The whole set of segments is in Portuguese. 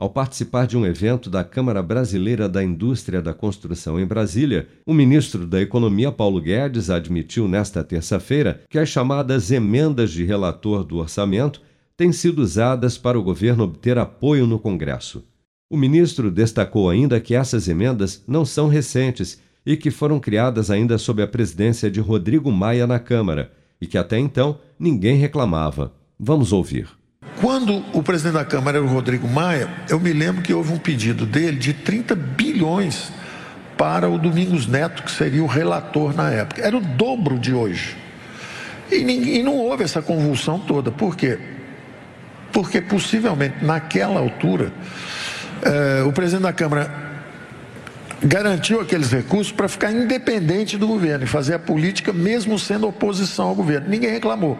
Ao participar de um evento da Câmara Brasileira da Indústria da Construção em Brasília, o ministro da Economia, Paulo Guedes, admitiu nesta terça-feira que as chamadas emendas de relator do orçamento têm sido usadas para o governo obter apoio no Congresso. O ministro destacou ainda que essas emendas não são recentes e que foram criadas ainda sob a presidência de Rodrigo Maia na Câmara e que até então ninguém reclamava. Vamos ouvir. Quando o presidente da Câmara era o Rodrigo Maia, eu me lembro que houve um pedido dele de 30 bilhões para o Domingos Neto, que seria o relator na época. Era o dobro de hoje. E, e não houve essa convulsão toda. Por quê? Porque possivelmente naquela altura eh, o presidente da Câmara garantiu aqueles recursos para ficar independente do governo e fazer a política mesmo sendo oposição ao governo. Ninguém reclamou.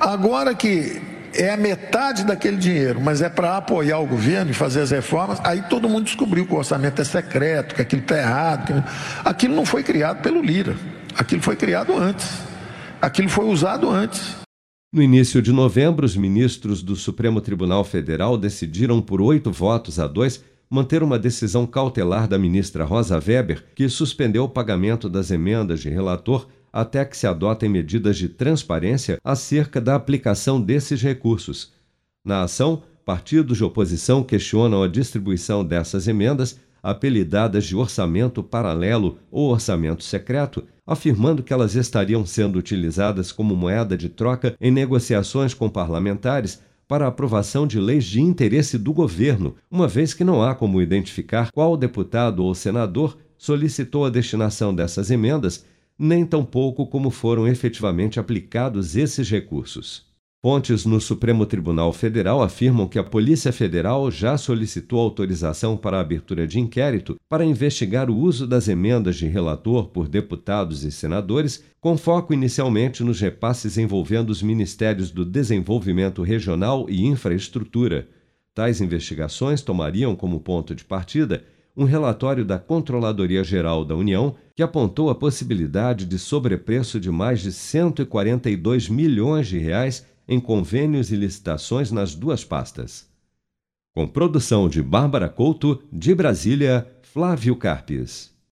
Agora que é a metade daquele dinheiro, mas é para apoiar o governo e fazer as reformas, aí todo mundo descobriu que o orçamento é secreto, que aquilo está errado. Que... Aquilo não foi criado pelo Lira, aquilo foi criado antes, aquilo foi usado antes. No início de novembro, os ministros do Supremo Tribunal Federal decidiram por oito votos a dois manter uma decisão cautelar da ministra Rosa Weber, que suspendeu o pagamento das emendas de relator até que se adotem medidas de transparência acerca da aplicação desses recursos. Na ação, partidos de oposição questionam a distribuição dessas emendas, apelidadas de orçamento paralelo ou orçamento secreto, afirmando que elas estariam sendo utilizadas como moeda de troca em negociações com parlamentares para a aprovação de leis de interesse do governo, uma vez que não há como identificar qual deputado ou senador solicitou a destinação dessas emendas nem tampouco como foram efetivamente aplicados esses recursos. Fontes no Supremo Tribunal Federal afirmam que a Polícia Federal já solicitou autorização para a abertura de inquérito para investigar o uso das emendas de relator por deputados e senadores, com foco inicialmente nos repasses envolvendo os Ministérios do Desenvolvimento Regional e Infraestrutura. Tais investigações tomariam como ponto de partida um relatório da Controladoria Geral da União que apontou a possibilidade de sobrepreço de mais de 142 milhões de reais em convênios e licitações nas duas pastas. Com produção de Bárbara Couto, de Brasília, Flávio Carpes.